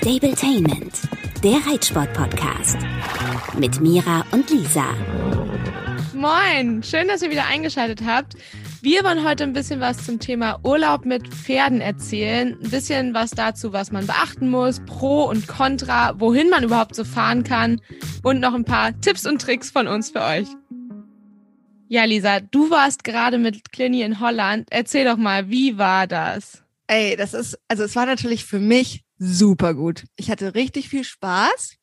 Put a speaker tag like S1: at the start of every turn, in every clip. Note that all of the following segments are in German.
S1: Stabletainment, der Reitsport-Podcast. Mit Mira und Lisa.
S2: Moin, schön, dass ihr wieder eingeschaltet habt. Wir wollen heute ein bisschen was zum Thema Urlaub mit Pferden erzählen. Ein bisschen was dazu, was man beachten muss, Pro und Contra, wohin man überhaupt so fahren kann und noch ein paar Tipps und Tricks von uns für euch. Ja, Lisa, du warst gerade mit Clini in Holland. Erzähl doch mal, wie war das?
S3: Ey, das ist, also es war natürlich für mich super gut. Ich hatte richtig viel Spaß,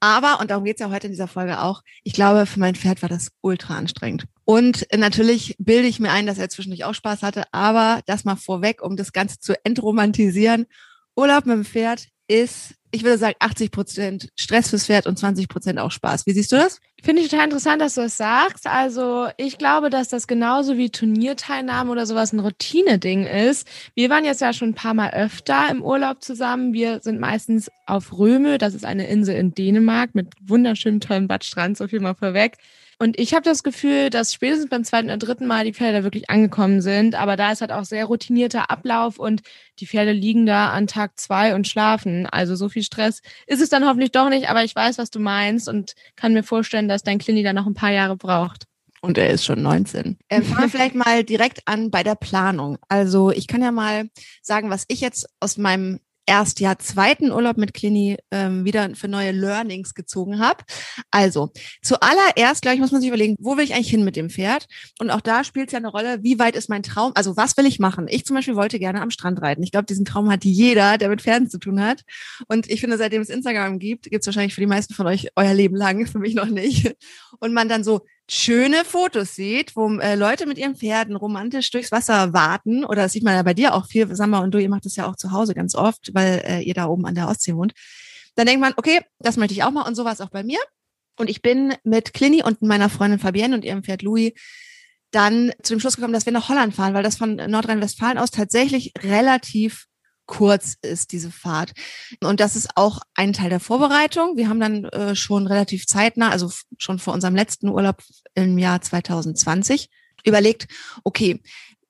S3: aber, und darum geht's ja heute in dieser Folge auch, ich glaube, für mein Pferd war das ultra anstrengend. Und natürlich bilde ich mir ein, dass er zwischendurch auch Spaß hatte, aber das mal vorweg, um das Ganze zu entromantisieren. Urlaub mit dem Pferd ist, ich würde sagen, 80 Prozent Stress fürs Pferd und 20 Prozent auch Spaß. Wie siehst du das?
S2: Finde ich total interessant, dass du das sagst. Also ich glaube, dass das genauso wie Turnierteilnahme oder sowas ein Routine-Ding ist. Wir waren jetzt ja schon ein paar Mal öfter im Urlaub zusammen. Wir sind meistens auf Röme, das ist eine Insel in Dänemark mit wunderschönem tollen Badstrand, so viel mal vorweg. Und ich habe das Gefühl, dass spätestens beim zweiten oder dritten Mal die Pferde da wirklich angekommen sind. Aber da ist halt auch sehr routinierter Ablauf und die Pferde liegen da an Tag zwei und schlafen. Also so viel Stress ist es dann hoffentlich doch nicht. Aber ich weiß, was du meinst und kann mir vorstellen, dass dein Klini da noch ein paar Jahre braucht.
S3: Und er ist schon 19. Ähm, fangen wir vielleicht mal direkt an bei der Planung. Also ich kann ja mal sagen, was ich jetzt aus meinem erst ja zweiten Urlaub mit Clini ähm, wieder für neue Learnings gezogen habe. Also zuallererst, glaube ich, muss man sich überlegen, wo will ich eigentlich hin mit dem Pferd? Und auch da spielt es ja eine Rolle, wie weit ist mein Traum? Also was will ich machen? Ich zum Beispiel wollte gerne am Strand reiten. Ich glaube, diesen Traum hat jeder, der mit Pferden zu tun hat. Und ich finde, seitdem es Instagram gibt, gibt es wahrscheinlich für die meisten von euch euer Leben lang, für mich noch nicht. Und man dann so schöne Fotos sieht, wo äh, Leute mit ihren Pferden romantisch durchs Wasser warten, oder das sieht man ja bei dir auch viel, Samba und du, ihr macht das ja auch zu Hause ganz oft, weil äh, ihr da oben an der Ostsee wohnt, dann denkt man, okay, das möchte ich auch mal und so war es auch bei mir. Und ich bin mit Clini und meiner Freundin Fabienne und ihrem Pferd Louis dann zu dem Schluss gekommen, dass wir nach Holland fahren, weil das von Nordrhein-Westfalen aus tatsächlich relativ kurz ist, diese Fahrt. Und das ist auch ein Teil der Vorbereitung. Wir haben dann äh, schon relativ zeitnah, also schon vor unserem letzten Urlaub im Jahr 2020, überlegt, okay,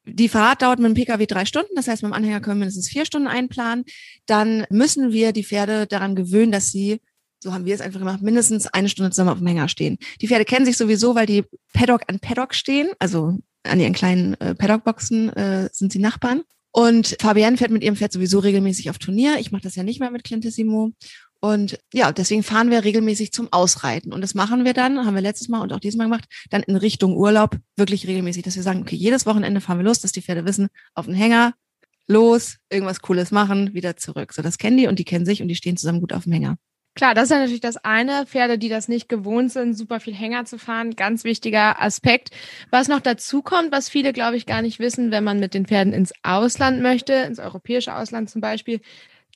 S3: die Fahrt dauert mit dem Pkw drei Stunden, das heißt, mit dem Anhänger können wir mindestens vier Stunden einplanen. Dann müssen wir die Pferde daran gewöhnen, dass sie so haben wir es einfach gemacht, mindestens eine Stunde zusammen auf dem Hänger stehen. Die Pferde kennen sich sowieso, weil die Paddock an Paddock stehen, also an ihren kleinen äh, Paddockboxen äh, sind sie Nachbarn. Und Fabienne fährt mit ihrem Pferd sowieso regelmäßig auf Turnier. Ich mache das ja nicht mehr mit Clintissimo. Und ja, deswegen fahren wir regelmäßig zum Ausreiten. Und das machen wir dann, haben wir letztes Mal und auch dieses Mal gemacht, dann in Richtung Urlaub wirklich regelmäßig, dass wir sagen, okay, jedes Wochenende fahren wir los, dass die Pferde wissen, auf den Hänger, los, irgendwas Cooles machen, wieder zurück. So, das kennen die und die kennen sich und die stehen zusammen gut auf dem Hänger.
S2: Klar, das ist ja natürlich das eine. Pferde, die das nicht gewohnt sind, super viel Hänger zu fahren, ganz wichtiger Aspekt. Was noch dazu kommt, was viele, glaube ich, gar nicht wissen, wenn man mit den Pferden ins Ausland möchte, ins europäische Ausland zum Beispiel,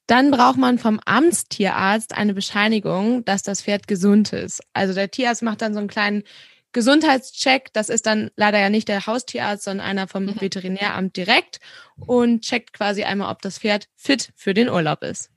S2: dann braucht man vom Amtstierarzt eine Bescheinigung, dass das Pferd gesund ist. Also der Tierarzt macht dann so einen kleinen Gesundheitscheck. Das ist dann leider ja nicht der Haustierarzt, sondern einer vom mhm. Veterinäramt direkt und checkt quasi einmal, ob das Pferd fit für den Urlaub ist.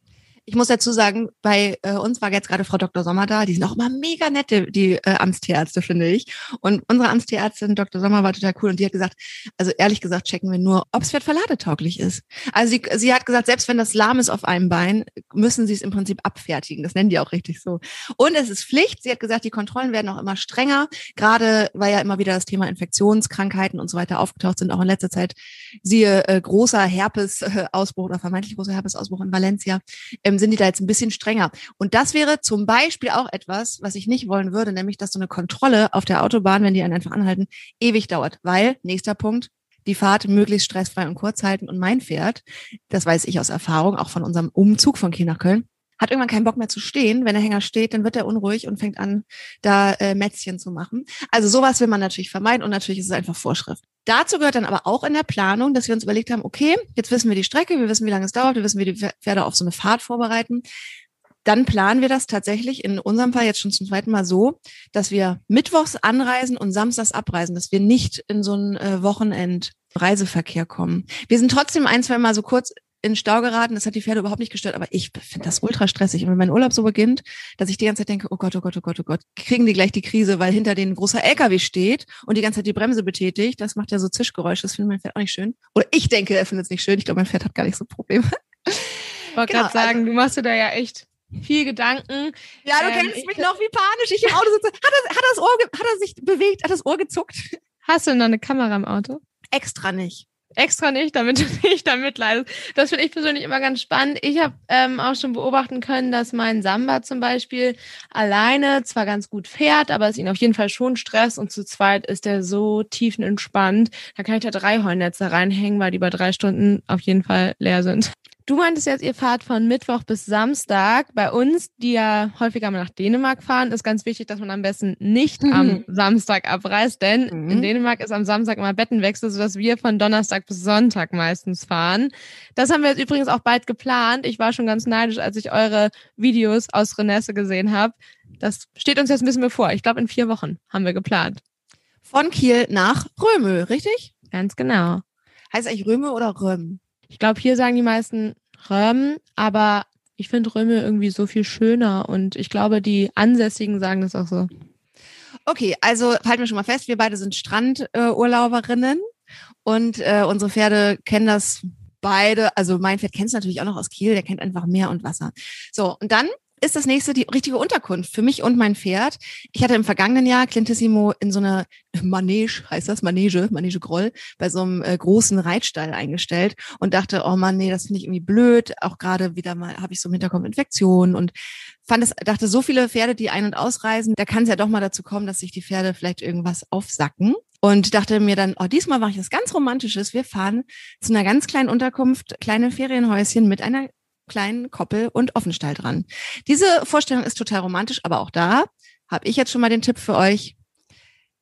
S3: Ich muss dazu sagen, bei äh, uns war jetzt gerade Frau Dr. Sommer da. Die sind auch immer mega nette, die äh, Amtstierärzte, finde ich. Und unsere Amtstierärztin, Dr. Sommer, war total cool. Und die hat gesagt, also ehrlich gesagt, checken wir nur, ob es verladetauglich ist. Also sie, sie hat gesagt, selbst wenn das lahm ist auf einem Bein, müssen sie es im Prinzip abfertigen. Das nennen die auch richtig so. Und es ist Pflicht. Sie hat gesagt, die Kontrollen werden auch immer strenger. Gerade weil ja immer wieder das Thema Infektionskrankheiten und so weiter aufgetaucht sind, auch in letzter Zeit. Siehe äh, großer Herpes-Ausbruch oder vermeintlich großer Herpes-Ausbruch in Valencia. Ähm, sind die da jetzt ein bisschen strenger. Und das wäre zum Beispiel auch etwas, was ich nicht wollen würde, nämlich, dass so eine Kontrolle auf der Autobahn, wenn die einen einfach anhalten, ewig dauert. Weil, nächster Punkt, die Fahrt möglichst stressfrei und kurz halten. Und mein Pferd, das weiß ich aus Erfahrung, auch von unserem Umzug von Kiel nach Köln, hat irgendwann keinen Bock mehr zu stehen. Wenn der Hänger steht, dann wird er unruhig und fängt an, da äh, Mätzchen zu machen. Also sowas will man natürlich vermeiden und natürlich ist es einfach Vorschrift. Dazu gehört dann aber auch in der Planung, dass wir uns überlegt haben, okay, jetzt wissen wir die Strecke, wir wissen, wie lange es dauert, wir wissen, wie die Pferde auf so eine Fahrt vorbereiten. Dann planen wir das tatsächlich in unserem Fall jetzt schon zum zweiten Mal so, dass wir mittwochs anreisen und samstags abreisen, dass wir nicht in so einen äh, Wochenend Reiseverkehr kommen. Wir sind trotzdem ein, zwei Mal so kurz in Stau geraten. Das hat die Pferde überhaupt nicht gestört, aber ich finde das ultra stressig. Und wenn mein Urlaub so beginnt, dass ich die ganze Zeit denke, oh Gott, oh Gott, oh Gott, oh Gott, kriegen die gleich die Krise, weil hinter denen ein großer LKW steht und die ganze Zeit die Bremse betätigt. Das macht ja so Zischgeräusche. Das findet mein Pferd auch nicht schön. Oder ich denke, er findet es nicht schön. Ich glaube, mein Pferd hat gar nicht so Probleme.
S2: wollte
S3: Genau,
S2: gerade sagen, du machst dir da ja echt viel Gedanken.
S3: Ja, du
S2: Ähm,
S3: kennst
S2: ich-
S3: mich noch, wie panisch ich im Auto sitze. Hat, das, hat, das Ohr, hat er sich bewegt? Hat das Ohr gezuckt?
S2: Hast du noch eine Kamera im Auto?
S3: Extra nicht.
S2: Extra nicht, damit du nicht da mitleidest. Das finde ich persönlich immer ganz spannend. Ich habe ähm, auch schon beobachten können, dass mein Samba zum Beispiel alleine zwar ganz gut fährt, aber es ihn auf jeden Fall schon stresst und zu zweit ist er so tiefenentspannt. Da kann ich da drei Heunetze reinhängen, weil die bei drei Stunden auf jeden Fall leer sind. Du meintest jetzt, ihr fahrt von Mittwoch bis Samstag. Bei uns, die ja häufiger mal nach Dänemark fahren, ist ganz wichtig, dass man am besten nicht
S3: Mhm.
S2: am Samstag abreist, denn
S3: Mhm.
S2: in Dänemark ist am Samstag immer Bettenwechsel, sodass wir von Donnerstag bis Sonntag meistens fahren. Das haben wir jetzt übrigens auch bald geplant. Ich war schon ganz neidisch, als ich eure Videos aus Renesse gesehen habe. Das steht uns jetzt ein bisschen bevor. Ich glaube, in vier Wochen haben wir geplant.
S3: Von Kiel nach Römö, richtig?
S2: Ganz genau.
S3: Heißt eigentlich Römö oder Röm?
S2: Ich glaube, hier sagen die meisten Röm, aber ich finde Röme irgendwie so viel schöner und ich glaube, die Ansässigen sagen das auch so.
S3: Okay, also halten wir schon mal fest, wir beide sind Strandurlauberinnen und äh, unsere Pferde kennen das beide. Also mein Pferd kennt es natürlich auch noch aus Kiel, der kennt einfach Meer und Wasser. So, und dann ist das nächste die richtige Unterkunft für mich und mein Pferd. Ich hatte im vergangenen Jahr Clintissimo in so einer Manege, heißt das, Manege, Manege Groll, bei so einem äh, großen Reitstall eingestellt und dachte, oh Mann, nee, das finde ich irgendwie blöd. Auch gerade wieder mal habe ich so im Hinterkopf Infektionen und fand es, dachte, so viele Pferde, die ein- und ausreisen, da kann es ja doch mal dazu kommen, dass sich die Pferde vielleicht irgendwas aufsacken. Und dachte mir dann, oh, diesmal mache ich was ganz Romantisches. Wir fahren zu einer ganz kleinen Unterkunft, kleine Ferienhäuschen mit einer kleinen Koppel und Offenstall dran. Diese Vorstellung ist total romantisch, aber auch da habe ich jetzt schon mal den Tipp für euch.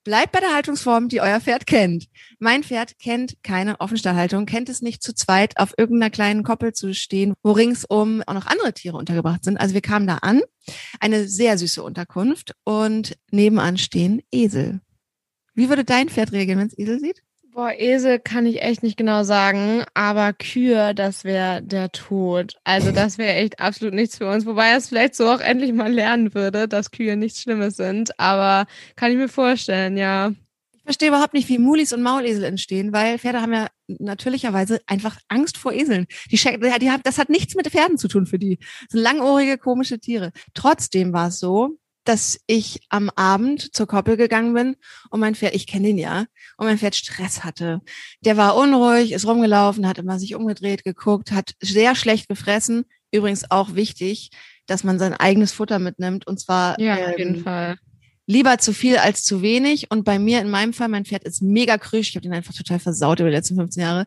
S3: Bleibt bei der Haltungsform, die euer Pferd kennt. Mein Pferd kennt keine Offenstallhaltung, kennt es nicht zu zweit auf irgendeiner kleinen Koppel zu stehen, wo ringsum auch noch andere Tiere untergebracht sind. Also wir kamen da an, eine sehr süße Unterkunft und nebenan stehen Esel. Wie würde dein Pferd reagieren, wenn es Esel sieht?
S2: Boah, Esel kann ich echt nicht genau sagen, aber Kühe, das wäre der Tod. Also das wäre echt absolut nichts für uns, wobei er es vielleicht so auch endlich mal lernen würde, dass Kühe nichts Schlimmes sind, aber kann ich mir vorstellen, ja.
S3: Ich verstehe überhaupt nicht, wie Mulis und Maulesel entstehen, weil Pferde haben ja natürlicherweise einfach Angst vor Eseln. Die, die, die das hat nichts mit Pferden zu tun für die. Das sind langohrige, komische Tiere. Trotzdem war es so, dass ich am Abend zur Koppel gegangen bin und mein Pferd, ich kenne ihn ja, und mein Pferd Stress hatte. Der war unruhig, ist rumgelaufen, hat immer sich umgedreht, geguckt, hat sehr schlecht gefressen. Übrigens auch wichtig, dass man sein eigenes Futter mitnimmt und zwar
S2: Ja, auf jeden
S3: ähm,
S2: Fall.
S3: lieber zu viel als zu wenig. Und bei mir in meinem Fall, mein Pferd ist mega krüsch. Ich habe den einfach total versaut über die letzten 15 Jahre.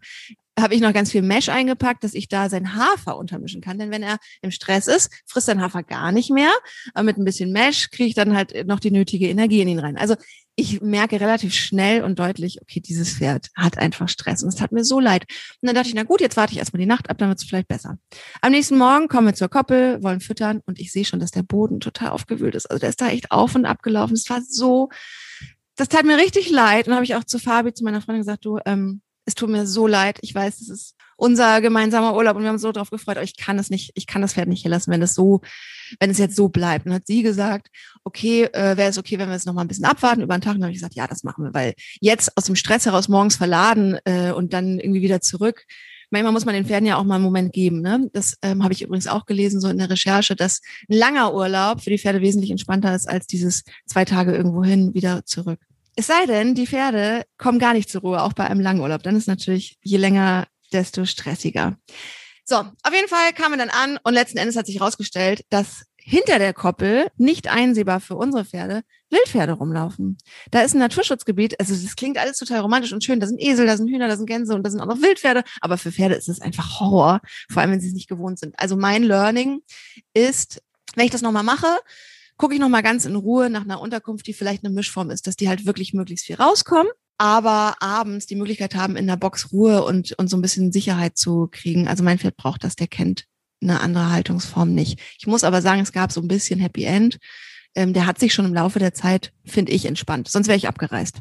S3: Habe ich noch ganz viel Mesh eingepackt, dass ich da sein Hafer untermischen kann. Denn wenn er im Stress ist, frisst sein Hafer gar nicht mehr. Aber mit ein bisschen Mesh kriege ich dann halt noch die nötige Energie in ihn rein. Also ich merke relativ schnell und deutlich, okay, dieses Pferd hat einfach Stress. Und es tat mir so leid. Und dann dachte ich, na gut, jetzt warte ich erstmal die Nacht ab, dann wird es vielleicht besser. Am nächsten Morgen kommen wir zur Koppel, wollen füttern und ich sehe schon, dass der Boden total aufgewühlt ist. Also der ist da echt auf und ab gelaufen. Es war so, das tat mir richtig leid. Und habe ich auch zu Fabi, zu meiner Freundin gesagt, du, ähm, es tut mir so leid. Ich weiß, es ist unser gemeinsamer Urlaub und wir haben uns so drauf gefreut, aber ich kann es nicht, ich kann das Pferd nicht hier lassen, wenn es so, wenn es jetzt so bleibt. Und hat sie gesagt, okay, äh, wäre es okay, wenn wir es noch mal ein bisschen abwarten über einen Tag. Und habe ich gesagt, ja, das machen wir, weil jetzt aus dem Stress heraus morgens verladen äh, und dann irgendwie wieder zurück. Manchmal muss man den Pferden ja auch mal einen Moment geben. Ne? Das ähm, habe ich übrigens auch gelesen, so in der Recherche, dass ein langer Urlaub für die Pferde wesentlich entspannter ist als dieses zwei Tage irgendwo hin, wieder zurück. Es sei denn, die Pferde kommen gar nicht zur Ruhe, auch bei einem langen Urlaub. Dann ist natürlich je länger, desto stressiger. So, auf jeden Fall kamen wir dann an und letzten Endes hat sich herausgestellt, dass hinter der Koppel, nicht einsehbar für unsere Pferde, Wildpferde rumlaufen. Da ist ein Naturschutzgebiet, also das klingt alles total romantisch und schön. Da sind Esel, da sind Hühner, da sind Gänse und da sind auch noch Wildpferde. Aber für Pferde ist es einfach Horror, vor allem wenn sie es nicht gewohnt sind. Also mein Learning ist, wenn ich das nochmal mache, gucke ich nochmal ganz in Ruhe nach einer Unterkunft, die vielleicht eine Mischform ist, dass die halt wirklich möglichst viel rauskommen, aber abends die Möglichkeit haben, in der Box Ruhe und, und so ein bisschen Sicherheit zu kriegen. Also mein Pferd braucht das, der kennt eine andere Haltungsform nicht. Ich muss aber sagen, es gab so ein bisschen Happy End. Ähm, der hat sich schon im Laufe der Zeit, finde ich, entspannt. Sonst wäre ich abgereist.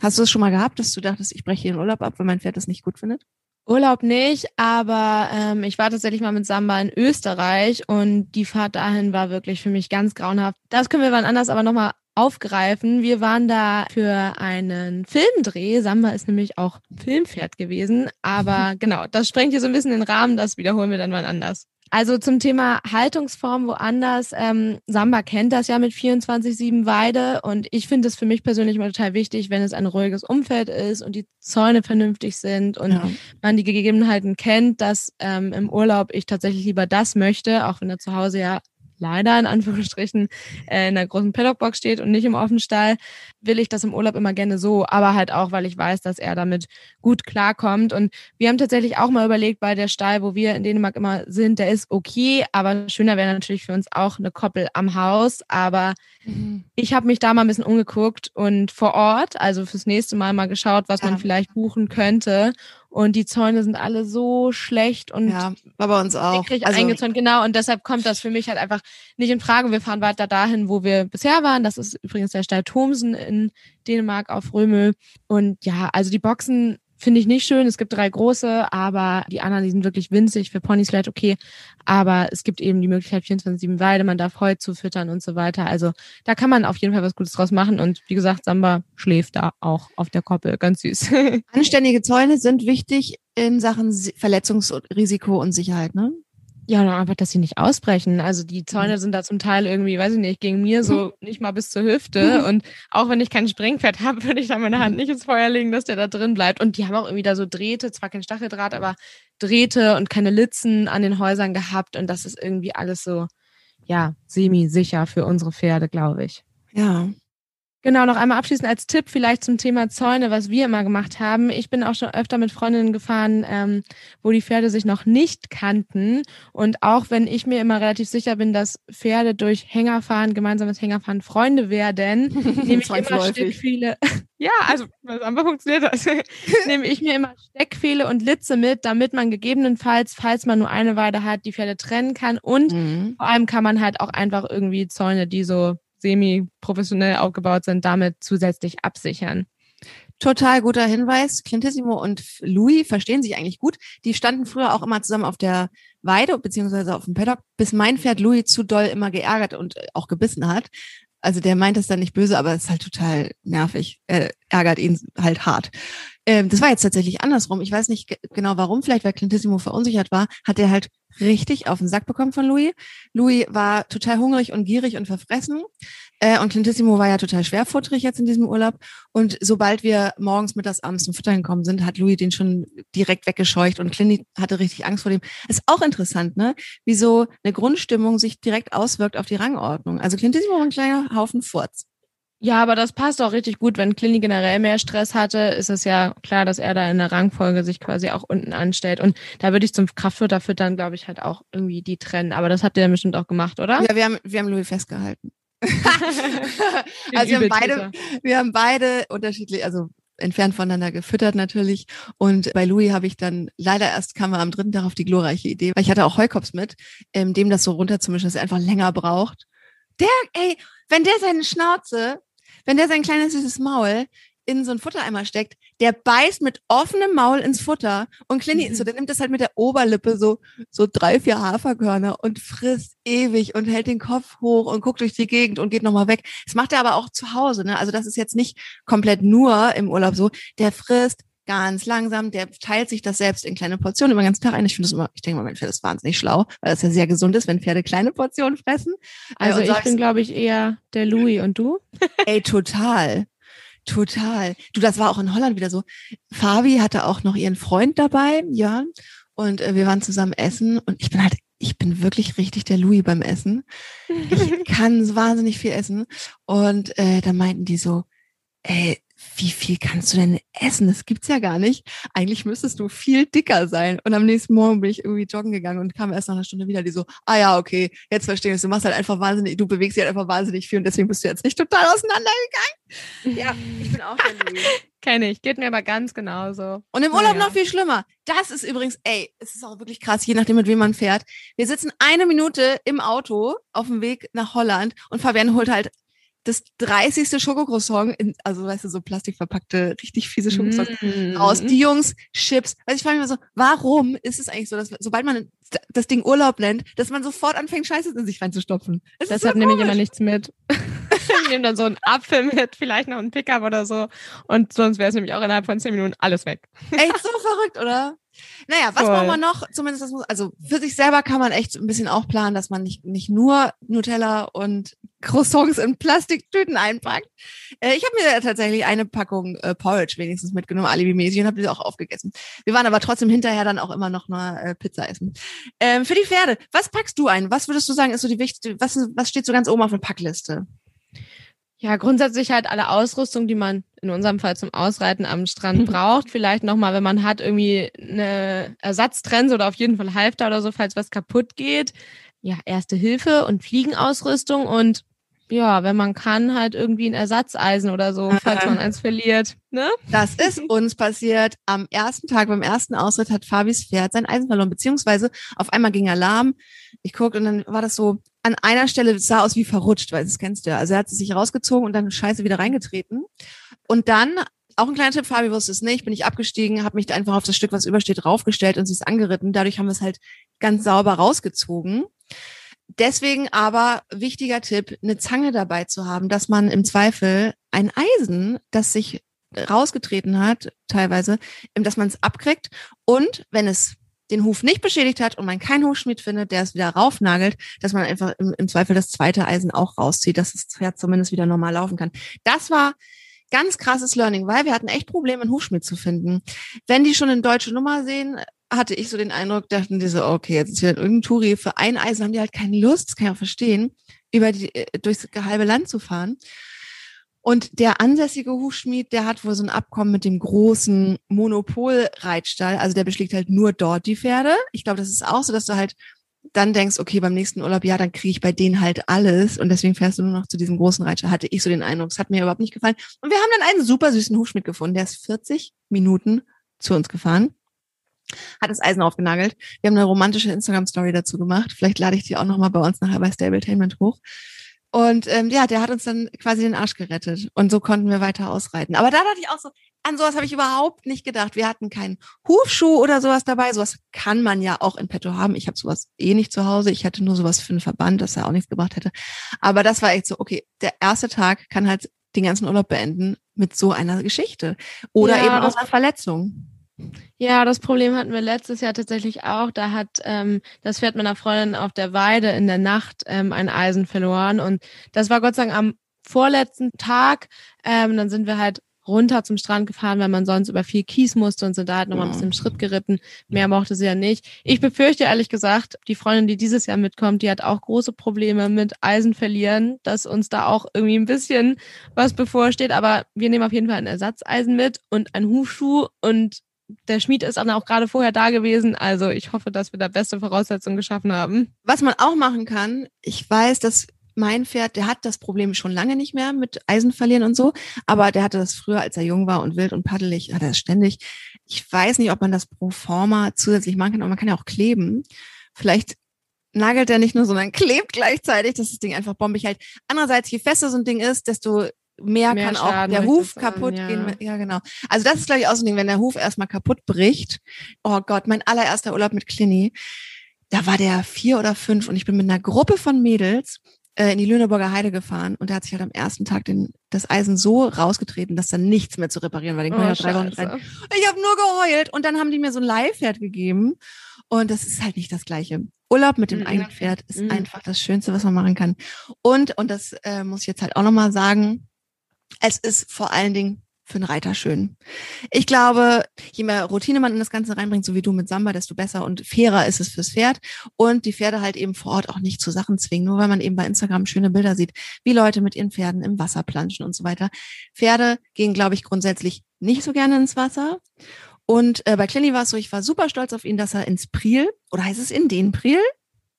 S3: Hast du es schon mal gehabt, dass du dachtest, ich breche den Urlaub ab, weil mein Pferd das nicht gut findet?
S2: Urlaub nicht, aber ähm, ich war tatsächlich mal mit Samba in Österreich und die Fahrt dahin war wirklich für mich ganz grauenhaft. Das können wir wann anders aber nochmal aufgreifen. Wir waren da für einen Filmdreh. Samba ist nämlich auch Filmpferd gewesen. Aber genau, das sprengt hier so ein bisschen den Rahmen. Das wiederholen wir dann wann anders. Also zum Thema Haltungsform woanders. Ähm, Samba kennt das ja mit 24-7 Weide und ich finde es für mich persönlich immer total wichtig, wenn es ein ruhiges Umfeld ist und die Zäune vernünftig sind und ja. man die Gegebenheiten kennt, dass ähm, im Urlaub ich tatsächlich lieber das möchte, auch wenn er zu Hause ja leider in Anführungsstrichen äh, in der großen Paddockbox steht und nicht im Offenstall, will ich das im Urlaub immer gerne so, aber halt auch, weil ich weiß, dass er damit gut klarkommt. Und wir haben tatsächlich auch mal überlegt, bei der Stall, wo wir in Dänemark immer sind, der ist okay, aber schöner wäre natürlich für uns auch eine Koppel am Haus. Aber mhm. ich habe mich da mal ein bisschen umgeguckt und vor Ort, also fürs nächste Mal mal geschaut, was ja. man vielleicht buchen könnte. Und die Zäune sind alle so schlecht und
S3: ja, war bei uns auch.
S2: Also, eingezäunt, genau. Und deshalb kommt das für mich halt einfach nicht in Frage. Wir fahren weiter dahin, wo wir bisher waren. Das ist übrigens der Stall Thomsen in Dänemark auf Römel. Und ja, also die Boxen finde ich nicht schön. Es gibt drei große, aber die anderen, die sind wirklich winzig. Für Ponys vielleicht okay. Aber es gibt eben die Möglichkeit 24-7 Weide, man darf Heu zufüttern und so weiter. Also da kann man auf jeden Fall was Gutes draus machen. Und wie gesagt, Samba schläft da auch auf der Koppel. Ganz süß.
S3: Anständige Zäune sind wichtig in Sachen Verletzungsrisiko und Sicherheit, ne?
S2: Ja, und einfach, dass sie nicht ausbrechen. Also die Zäune mhm. sind da zum Teil irgendwie, weiß ich nicht, gegen mir so nicht mal bis zur Hüfte. Mhm. Und auch wenn ich kein Springpferd habe, würde ich da meine Hand nicht ins Feuer legen, dass der da drin bleibt. Und die haben auch irgendwie da so Drähte, zwar kein Stacheldraht, aber Drähte und keine Litzen an den Häusern gehabt. Und das ist irgendwie alles so, ja, semi-sicher für unsere Pferde, glaube ich.
S3: Ja,
S2: Genau, noch einmal abschließend als Tipp vielleicht zum Thema Zäune, was wir immer gemacht haben. Ich bin auch schon öfter mit Freundinnen gefahren, ähm, wo die Pferde sich noch nicht kannten. Und auch wenn ich mir immer relativ sicher bin, dass Pferde durch Hängerfahren, gemeinsames Hängerfahren Freunde werden, nehme ich immer Steckpfähle. ja, also was einfach funktioniert das. nehme ich mir immer Steckpfähle und Litze mit, damit man gegebenenfalls, falls man nur eine Weide hat, die Pferde trennen kann. Und mhm. vor allem kann man halt auch einfach irgendwie Zäune, die so semi-professionell aufgebaut sind, damit zusätzlich absichern.
S3: Total guter Hinweis. Clintissimo und Louis verstehen sich eigentlich gut. Die standen früher auch immer zusammen auf der Weide beziehungsweise auf dem Paddock, bis mein Pferd Louis zu doll immer geärgert und auch gebissen hat. Also der meint es dann nicht böse, aber es ist halt total nervig. Er ärgert ihn halt hart. Ähm, das war jetzt tatsächlich andersrum. Ich weiß nicht genau warum, vielleicht weil Clintissimo verunsichert war, hat er halt richtig auf den Sack bekommen von Louis. Louis war total hungrig und gierig und verfressen. Äh, und Clintissimo war ja total schwerfutterig jetzt in diesem Urlaub. Und sobald wir morgens, mittags, abends zum Futtern gekommen sind, hat Louis den schon direkt weggescheucht und Clinty hatte richtig Angst vor dem. Ist auch interessant, ne? Wie so eine Grundstimmung sich direkt auswirkt auf die Rangordnung. Also Clintissimo war ein kleiner Haufen Furz.
S2: Ja, aber das passt auch richtig gut. Wenn Clini generell mehr Stress hatte, ist es ja klar, dass er da in der Rangfolge sich quasi auch unten anstellt. Und da würde ich zum Kraftfutter füttern, glaube ich, halt auch irgendwie die trennen. Aber das habt ihr bestimmt auch gemacht, oder?
S3: Ja, wir haben, wir haben Louis festgehalten. also wir haben beide, wir haben beide unterschiedlich, also entfernt voneinander gefüttert natürlich. Und bei Louis habe ich dann, leider erst kam er am dritten Tag auf die glorreiche Idee, weil ich hatte auch Heukops mit, ähm, dem das so runterzumischen, dass er einfach länger braucht. Der, ey, wenn der seine Schnauze wenn der sein kleines süßes Maul in so ein Futtereimer steckt, der beißt mit offenem Maul ins Futter und Clini, mhm. so, der nimmt das halt mit der Oberlippe so, so drei, vier Haferkörner und frisst ewig und hält den Kopf hoch und guckt durch die Gegend und geht nochmal weg. Das macht er aber auch zu Hause, ne? Also das ist jetzt nicht komplett nur im Urlaub so. Der frisst ganz langsam, der teilt sich das selbst in kleine Portionen über den ganzen Tag ein. Ich finde das immer, ich denke mal, mein Pferd ist wahnsinnig schlau, weil das ja sehr gesund ist, wenn Pferde kleine Portionen fressen.
S2: Also äh, ich bin, glaube ich, eher der Louis und du?
S3: Ey, total. Total. Du, das war auch in Holland wieder so. Fabi hatte auch noch ihren Freund dabei, Jörn, und äh, wir waren zusammen essen und ich bin halt, ich bin wirklich richtig der Louis beim Essen. Ich kann wahnsinnig viel essen. Und äh, da meinten die so, ey, wie viel kannst du denn essen? Das gibt's ja gar nicht. Eigentlich müsstest du viel dicker sein. Und am nächsten Morgen bin ich irgendwie joggen gegangen und kam erst nach einer Stunde wieder, die so, ah ja, okay, jetzt verstehe ich Du machst halt einfach wahnsinnig, du bewegst dich halt einfach wahnsinnig viel und deswegen bist du jetzt nicht total auseinandergegangen. Ja, ich bin auch Louis.
S2: Kenne ich, geht mir aber ganz genauso.
S3: Und im Urlaub ja. noch viel schlimmer. Das ist übrigens, ey, es ist auch wirklich krass, je nachdem, mit wem man fährt. Wir sitzen eine Minute im Auto auf dem Weg nach Holland und Fabian holt halt das 30. Schokocroissant, in, also weißt du, so plastikverpackte, richtig fiese Schokocroissants mm. raus. Die Jungs, Chips. Weißt ich frage mich immer so, warum ist es eigentlich so, dass sobald man das Ding Urlaub nennt, dass man sofort anfängt, Scheiße in sich reinzustopfen?
S2: Das Deshalb so nehme ich immer nichts mit. ich nehme dann so einen Apfel mit, vielleicht noch einen Pickup oder so. Und sonst wäre es nämlich auch innerhalb von zehn Minuten alles weg.
S3: Echt so verrückt, oder? Naja, was Voll. braucht man noch? Zumindest das muss, also für sich selber kann man echt ein bisschen auch planen, dass man nicht, nicht nur Nutella und Croissants in Plastiktüten einpackt. Äh, ich habe mir tatsächlich eine Packung äh, Porridge wenigstens mitgenommen, alibimäßig, und habe die auch aufgegessen. Wir waren aber trotzdem hinterher dann auch immer noch mal äh, Pizza essen. Ähm, für die Pferde, was packst du ein? Was würdest du sagen, ist so die wichtigste, was, was steht so ganz oben auf der Packliste?
S2: Ja, grundsätzlich halt alle Ausrüstung, die man in unserem Fall zum Ausreiten am Strand mhm. braucht. Vielleicht nochmal, wenn man hat, irgendwie eine Ersatztrense oder auf jeden Fall Halfter oder so, falls was kaputt geht. Ja, Erste Hilfe und Fliegenausrüstung und ja, wenn man kann, halt irgendwie ein Ersatzeisen oder so, falls man eins verliert. Ne?
S3: Das ist uns passiert. Am ersten Tag, beim ersten Ausritt, hat Fabis Pferd sein Eisen verloren, beziehungsweise auf einmal ging Alarm. Ich guckte und dann war das so, an einer Stelle sah aus wie verrutscht, weil das kennst du ja. Also er hat sich rausgezogen und dann scheiße wieder reingetreten. Und dann auch ein kleiner Tipp, Fabi wusste es nicht, bin ich abgestiegen, habe mich einfach auf das Stück, was übersteht, draufgestellt und sie ist angeritten. Dadurch haben wir es halt ganz sauber rausgezogen. Deswegen aber wichtiger Tipp, eine Zange dabei zu haben, dass man im Zweifel ein Eisen, das sich rausgetreten hat, teilweise, dass man es abkriegt und wenn es den Huf nicht beschädigt hat und man keinen Hufschmied findet, der es wieder raufnagelt, dass man einfach im, im Zweifel das zweite Eisen auch rauszieht, dass das Pferd zumindest wieder normal laufen kann. Das war ganz krasses Learning, weil wir hatten echt Probleme, einen Hufschmied zu finden. Wenn die schon eine deutsche Nummer sehen, hatte ich so den Eindruck, dachten die so, okay, jetzt ist hier irgendein Touri für ein Eisen, haben die halt keine Lust, das kann ich auch verstehen, über die, äh, durchs halbe Land zu fahren. Und der ansässige Hufschmied, der hat wohl so ein Abkommen mit dem großen Monopolreitstall. Also der beschlägt halt nur dort die Pferde. Ich glaube, das ist auch so, dass du halt dann denkst, okay, beim nächsten Urlaub, ja, dann kriege ich bei denen halt alles und deswegen fährst du nur noch zu diesem großen Reitstall. Hatte ich so den Eindruck. Es hat mir überhaupt nicht gefallen. Und wir haben dann einen super süßen Hufschmied gefunden. Der ist 40 Minuten zu uns gefahren hat das Eisen aufgenagelt. Wir haben eine romantische Instagram-Story dazu gemacht. Vielleicht lade ich die auch nochmal bei uns nachher bei Stabletainment hoch. Und ähm, ja, der hat uns dann quasi den Arsch gerettet. Und so konnten wir weiter ausreiten. Aber da dachte ich auch so, an sowas habe ich überhaupt nicht gedacht. Wir hatten keinen Hufschuh oder sowas dabei. Sowas kann man ja auch in petto haben. Ich habe sowas eh nicht zu Hause. Ich hatte nur sowas für einen Verband, das ja auch nichts gebracht hätte. Aber das war echt so, okay, der erste Tag kann halt den ganzen Urlaub beenden mit so einer Geschichte. Oder ja, eben aus einer Verletzung.
S2: Ja, das Problem hatten wir letztes Jahr tatsächlich auch. Da hat ähm, das Pferd meiner Freundin auf der Weide in der Nacht ähm, ein Eisen verloren. Und das war Gott sei Dank am vorletzten Tag. Ähm, dann sind wir halt runter zum Strand gefahren, weil man sonst über viel Kies musste und sind da halt nochmal ein bisschen Schritt geritten. Mehr mochte sie ja nicht. Ich befürchte ehrlich gesagt, die Freundin, die dieses Jahr mitkommt, die hat auch große Probleme mit Eisen verlieren, dass uns da auch irgendwie ein bisschen was bevorsteht. Aber wir nehmen auf jeden Fall ein Ersatzeisen mit und einen Hufschuh und der Schmied ist dann auch gerade vorher da gewesen. Also ich hoffe, dass wir da beste Voraussetzungen geschaffen haben.
S3: Was man auch machen kann, ich weiß, dass mein Pferd, der hat das Problem schon lange nicht mehr mit Eisen verlieren und so, aber der hatte das früher, als er jung war und wild und paddelig, hat er das ständig. Ich weiß nicht, ob man das pro forma zusätzlich machen kann, aber man kann ja auch kleben. Vielleicht nagelt er nicht nur, sondern klebt gleichzeitig, dass das Ding einfach bombig hält. Andererseits, je fester so ein Ding ist, desto mehr, mehr kann auch der Huf kaputt ja. gehen. Ja, genau. Also das ist, glaube ich, auch so ein Ding, wenn der Huf erstmal kaputt bricht. Oh Gott, mein allererster Urlaub mit Clini, da war der vier oder fünf und ich bin mit einer Gruppe von Mädels äh, in die Lüneburger Heide gefahren und der hat sich halt am ersten Tag den, das Eisen so rausgetreten, dass da nichts mehr zu reparieren war. Den oh, drei Wochen rein. Ich habe nur geheult und dann haben die mir so ein Leihpferd gegeben und das ist halt nicht das Gleiche. Urlaub mit dem mhm. eigenen Pferd ist mhm. einfach das Schönste, was man machen kann. Und, und das äh, muss ich jetzt halt auch nochmal sagen, es ist vor allen Dingen für einen Reiter schön. Ich glaube, je mehr Routine man in das Ganze reinbringt, so wie du mit Samba, desto besser und fairer ist es fürs Pferd und die Pferde halt eben vor Ort auch nicht zu Sachen zwingen, nur weil man eben bei Instagram schöne Bilder sieht, wie Leute mit ihren Pferden im Wasser planschen und so weiter. Pferde gehen, glaube ich, grundsätzlich nicht so gerne ins Wasser. Und äh, bei Clinny war es so, ich war super stolz auf ihn, dass er ins Priel, oder heißt es in den Priel?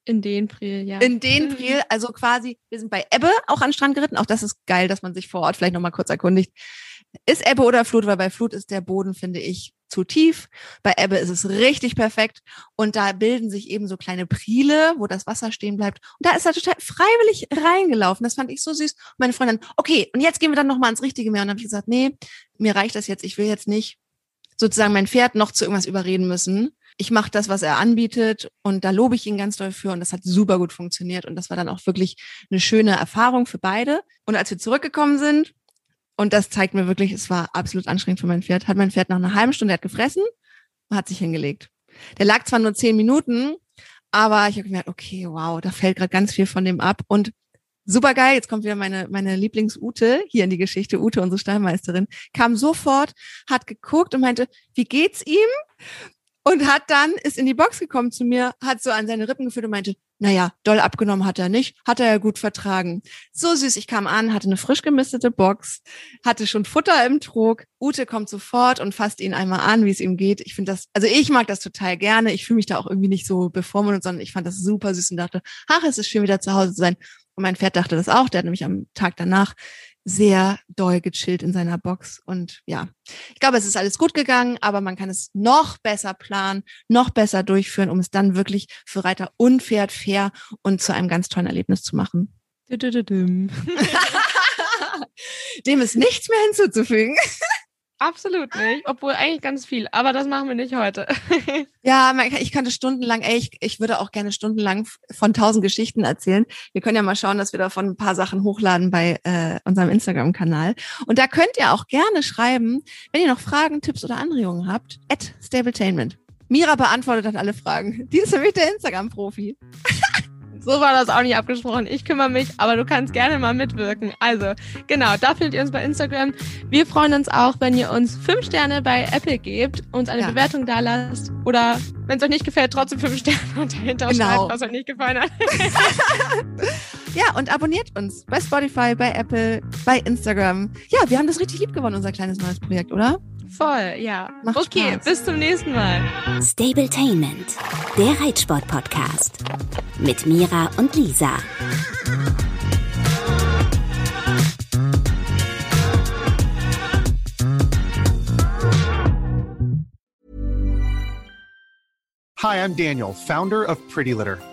S2: In den Priel, ja.
S3: In den Priel, also quasi, wir sind bei Ebbe auch an den Strand geritten. Auch das ist geil, dass man sich vor Ort vielleicht nochmal kurz erkundigt. Ist Ebbe oder Flut? Weil bei Flut ist der Boden, finde ich, zu tief. Bei Ebbe ist es richtig perfekt. Und da bilden sich eben so kleine Priele, wo das Wasser stehen bleibt. Und da ist er total freiwillig reingelaufen. Das fand ich so süß. Und meine Freundin, okay, und jetzt gehen wir dann nochmal ans richtige Meer. Und dann habe ich gesagt, nee, mir reicht das jetzt. Ich will jetzt nicht sozusagen mein Pferd noch zu irgendwas überreden müssen ich mache das, was er anbietet und da lobe ich ihn ganz doll für und das hat super gut funktioniert und das war dann auch wirklich eine schöne Erfahrung für beide. Und als wir zurückgekommen sind, und das zeigt mir wirklich, es war absolut anstrengend für mein Pferd, hat mein Pferd nach einer halben Stunde hat gefressen und hat sich hingelegt. Der lag zwar nur zehn Minuten, aber ich habe gemerkt, okay, wow, da fällt gerade ganz viel von dem ab und super geil. Jetzt kommt wieder meine, meine Lieblings-Ute hier in die Geschichte. Ute, unsere Stallmeisterin, kam sofort, hat geguckt und meinte, wie geht's ihm? Und hat dann, ist in die Box gekommen zu mir, hat so an seine Rippen geführt und meinte, naja, doll abgenommen hat er nicht, hat er ja gut vertragen. So süß, ich kam an, hatte eine frisch gemistete Box, hatte schon Futter im Trog. Ute kommt sofort und fasst ihn einmal an, wie es ihm geht. Ich finde das, also ich mag das total gerne. Ich fühle mich da auch irgendwie nicht so bevormundet, sondern ich fand das super süß und dachte, ach, es ist schön, wieder zu Hause zu sein. Und mein Pferd dachte das auch. Der hat nämlich am Tag danach sehr doll gechillt in seiner Box. Und ja, ich glaube, es ist alles gut gegangen, aber man kann es noch besser planen, noch besser durchführen, um es dann wirklich für Reiter und Pferd fair und zu einem ganz tollen Erlebnis zu machen. Dem ist nichts mehr hinzuzufügen.
S2: Absolut nicht, obwohl eigentlich ganz viel, aber das machen wir nicht heute.
S3: ja, ich könnte stundenlang, ey, ich, ich würde auch gerne stundenlang von tausend Geschichten erzählen. Wir können ja mal schauen, dass wir davon ein paar Sachen hochladen bei äh, unserem Instagram-Kanal. Und da könnt ihr auch gerne schreiben, wenn ihr noch Fragen, Tipps oder Anregungen habt, at Stabletainment. Mira beantwortet dann alle Fragen. Die ist nämlich der Instagram-Profi.
S2: So war das auch nicht abgesprochen. Ich kümmere mich, aber du kannst gerne mal mitwirken. Also, genau, da findet ihr uns bei Instagram. Wir freuen uns auch, wenn ihr uns fünf Sterne bei Apple gebt, uns eine ja. Bewertung da lasst oder wenn es euch nicht gefällt, trotzdem fünf Sterne und dahinter genau. schreibt, was euch nicht gefallen hat.
S3: ja, und abonniert uns bei Spotify, bei Apple, bei Instagram. Ja, wir haben das richtig lieb gewonnen, unser kleines neues Projekt, oder?
S2: Voll, ja. Macht okay, Spaß. bis zum nächsten Mal.
S1: Stabletainment, der Reitsport-Podcast. Mit Mira und Lisa.
S4: Hi, I'm Daniel, founder of Pretty Litter.